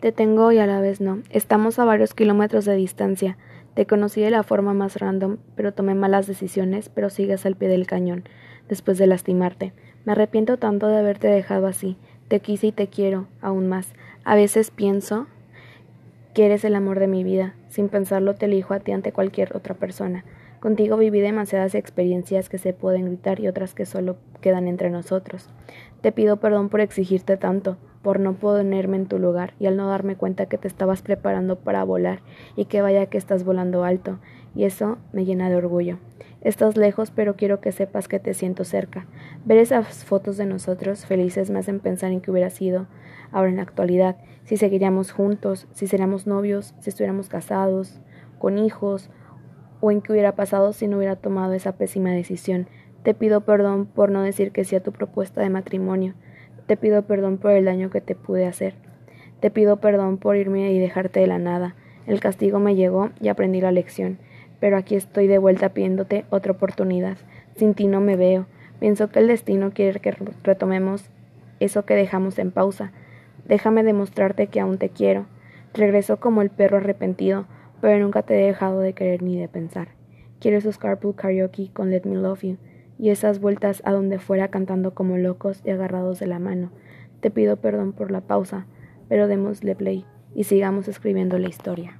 Te tengo y a la vez no. Estamos a varios kilómetros de distancia. Te conocí de la forma más random, pero tomé malas decisiones, pero sigues al pie del cañón, después de lastimarte. Me arrepiento tanto de haberte dejado así. Te quise y te quiero, aún más. A veces pienso que eres el amor de mi vida. Sin pensarlo te elijo a ti ante cualquier otra persona. Contigo viví demasiadas experiencias que se pueden gritar y otras que solo quedan entre nosotros. Te pido perdón por exigirte tanto, por no ponerme en tu lugar y al no darme cuenta que te estabas preparando para volar y que vaya que estás volando alto, y eso me llena de orgullo. Estás lejos, pero quiero que sepas que te siento cerca. Ver esas fotos de nosotros felices me hacen pensar en qué hubiera sido ahora en la actualidad, si seguiríamos juntos, si seríamos novios, si estuviéramos casados, con hijos, o en qué hubiera pasado si no hubiera tomado esa pésima decisión. Te pido perdón por no decir que sí a tu propuesta de matrimonio. Te pido perdón por el daño que te pude hacer. Te pido perdón por irme y dejarte de la nada. El castigo me llegó y aprendí la lección. Pero aquí estoy de vuelta pidiéndote otra oportunidad. Sin ti no me veo. Pienso que el destino quiere que retomemos eso que dejamos en pausa. Déjame demostrarte que aún te quiero. Regreso como el perro arrepentido pero nunca te he dejado de querer ni de pensar. Quiero esos carpool karaoke con Let Me Love You y esas vueltas a donde fuera cantando como locos y agarrados de la mano. Te pido perdón por la pausa, pero démosle play y sigamos escribiendo la historia.